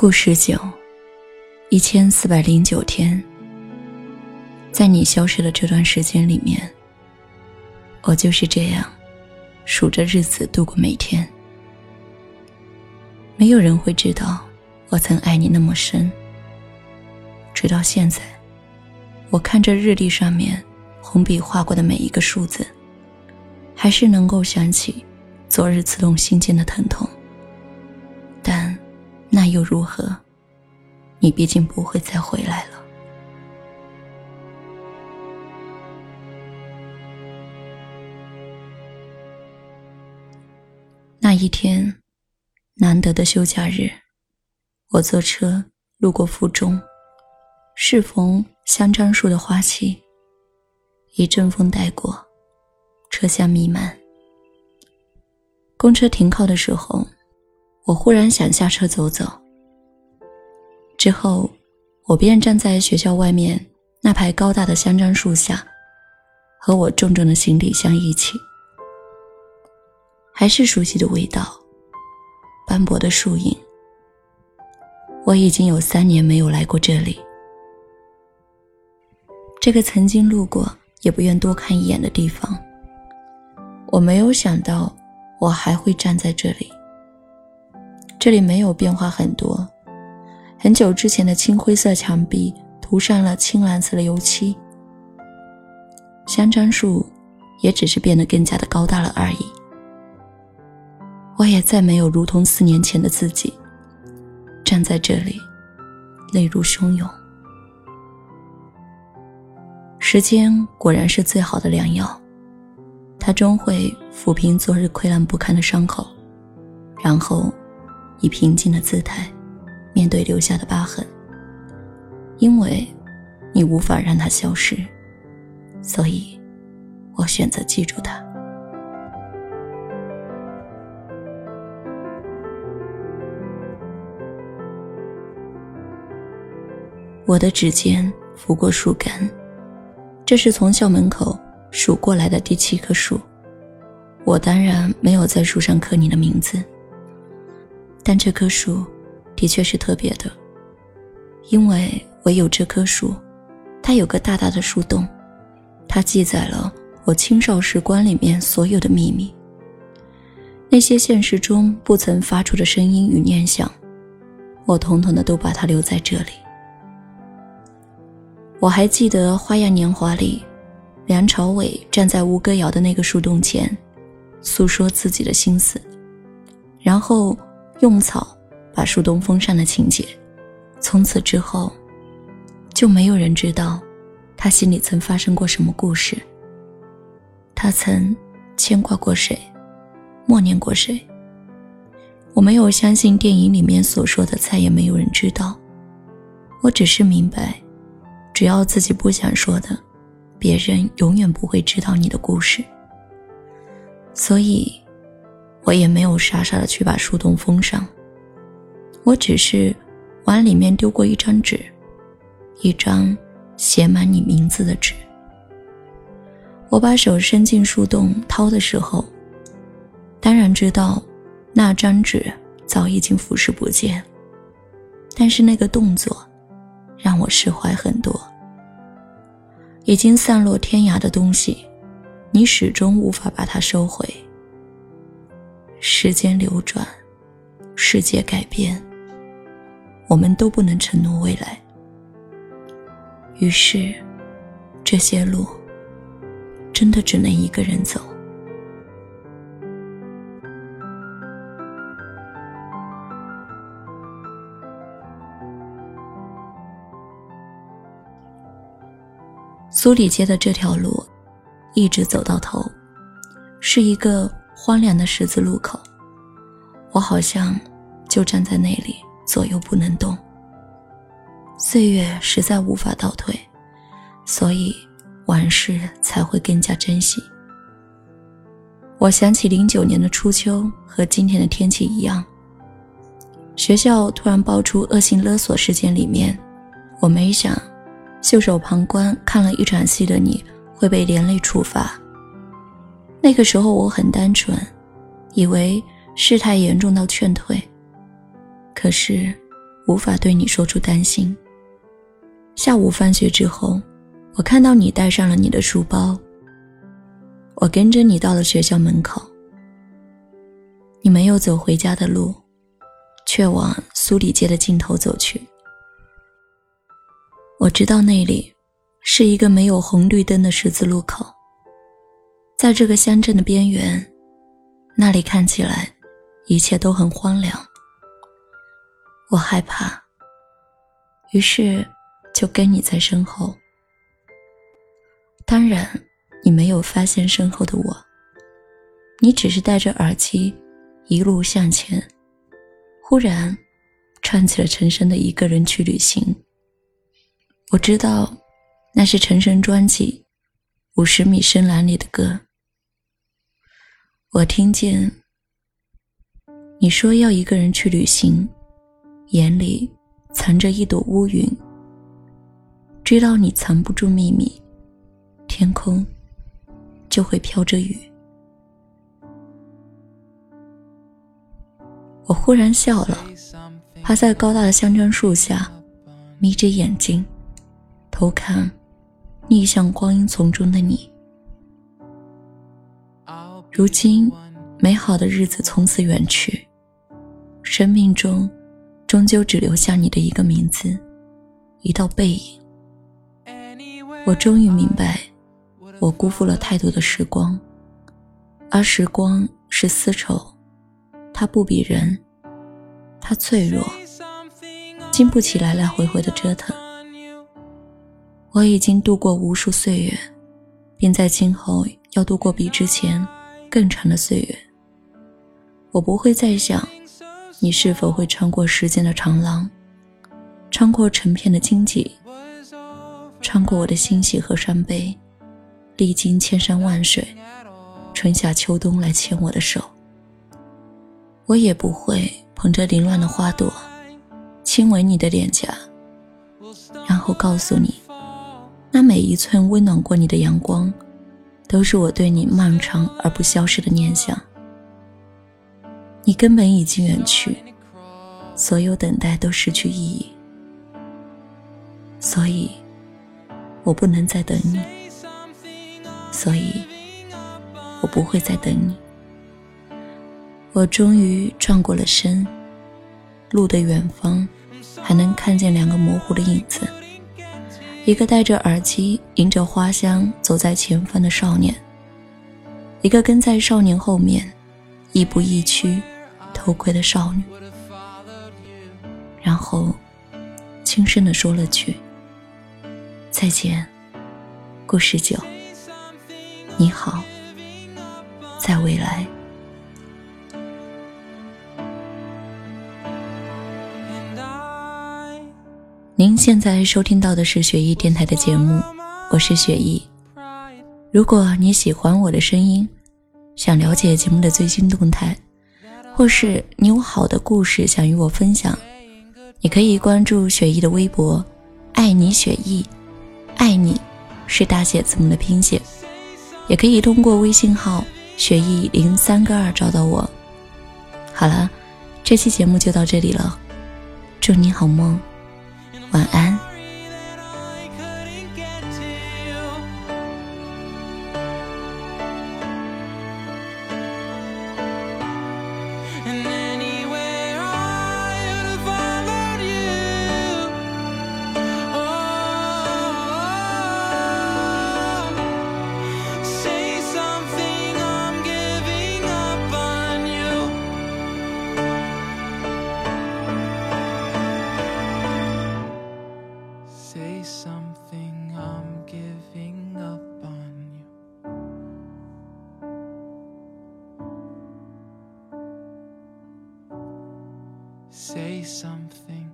故事九，一千四百零九天。在你消失的这段时间里面，我就是这样数着日子度过每天。没有人会知道我曾爱你那么深。直到现在，我看着日历上面红笔画过的每一个数字，还是能够想起昨日刺痛心间的疼痛。又如何？你毕竟不会再回来了。那一天，难得的休假日，我坐车路过府中，适逢香樟树的花期，一阵风带过，车厢弥漫。公车停靠的时候，我忽然想下车走走。之后，我便站在学校外面那排高大的香樟树下，和我重重的行李箱一起。还是熟悉的味道，斑驳的树影。我已经有三年没有来过这里，这个曾经路过也不愿多看一眼的地方。我没有想到，我还会站在这里。这里没有变化很多，很久之前的青灰色墙壁涂上了青蓝色的油漆，香樟树也只是变得更加的高大了而已。我也再没有如同四年前的自己，站在这里，泪如汹涌。时间果然是最好的良药，它终会抚平昨日溃烂不堪的伤口，然后以平静的姿态面对留下的疤痕。因为，你无法让它消失，所以，我选择记住它。我的指尖拂过树干，这是从校门口数过来的第七棵树。我当然没有在树上刻你的名字，但这棵树的确是特别的，因为唯有这棵树，它有个大大的树洞，它记载了我青少时光里面所有的秘密。那些现实中不曾发出的声音与念想，我统统的都把它留在这里。我还记得《花样年华》里，梁朝伟站在吴哥窑的那个树洞前，诉说自己的心思，然后用草把树洞封上的情节。从此之后，就没有人知道他心里曾发生过什么故事。他曾牵挂过谁，默念过谁。我没有相信电影里面所说的再也没有人知道，我只是明白。只要自己不想说的，别人永远不会知道你的故事。所以，我也没有傻傻的去把树洞封上。我只是往里面丢过一张纸，一张写满你名字的纸。我把手伸进树洞掏的时候，当然知道那张纸早已经腐蚀不见，但是那个动作。让我释怀很多。已经散落天涯的东西，你始终无法把它收回。时间流转，世界改变，我们都不能承诺未来。于是，这些路，真的只能一个人走。苏里街的这条路，一直走到头，是一个荒凉的十字路口。我好像就站在那里，左右不能动。岁月实在无法倒退，所以往事才会更加珍惜。我想起零九年的初秋和今天的天气一样。学校突然爆出恶性勒索事件，里面我没想。袖手旁观看了一场戏的你会被连累处罚。那个时候我很单纯，以为事态严重到劝退。可是，无法对你说出担心。下午放学之后，我看到你带上了你的书包，我跟着你到了学校门口。你没有走回家的路，却往苏里街的尽头走去。我知道那里是一个没有红绿灯的十字路口，在这个乡镇的边缘，那里看起来一切都很荒凉。我害怕，于是就跟你在身后。当然，你没有发现身后的我，你只是戴着耳机。一路向前，忽然串起了陈升的《一个人去旅行》。我知道，那是陈升专辑《五十米深蓝》里的歌。我听见你说要一个人去旅行，眼里藏着一朵乌云。知道你藏不住秘密，天空就会飘着雨。我忽然笑了，趴在高大的香樟树下，眯着眼睛，偷看逆向光阴丛中的你。如今，美好的日子从此远去，生命中终究只留下你的一个名字，一道背影。我终于明白，我辜负了太多的时光，而时光是丝绸。它不比人，它脆弱，经不起来来回回的折腾。我已经度过无数岁月，并在今后要度过比之前更长的岁月。我不会再想，你是否会穿过时间的长廊，穿过成片的荆棘，穿过我的欣喜和伤悲，历经千山万水，春夏秋冬来牵我的手。我也不会捧着凌乱的花朵，亲吻你的脸颊，然后告诉你，那每一寸温暖过你的阳光，都是我对你漫长而不消失的念想。你根本已经远去，所有等待都失去意义，所以，我不能再等你，所以，我不会再等你。我终于转过了身，路的远方还能看见两个模糊的影子，一个戴着耳机迎着花香走在前方的少年，一个跟在少年后面亦步亦趋偷窥的少女，然后轻声的说了句：“再见，故事九，你好，在未来。”您现在收听到的是雪艺电台的节目，我是雪艺。如果你喜欢我的声音，想了解节目的最新动态，或是你有好的故事想与我分享，你可以关注雪艺的微博“爱你雪艺”，爱你是大写字母的拼写，也可以通过微信号“雪艺零三个二”找到我。好了，这期节目就到这里了，祝你好梦。晚安。Say something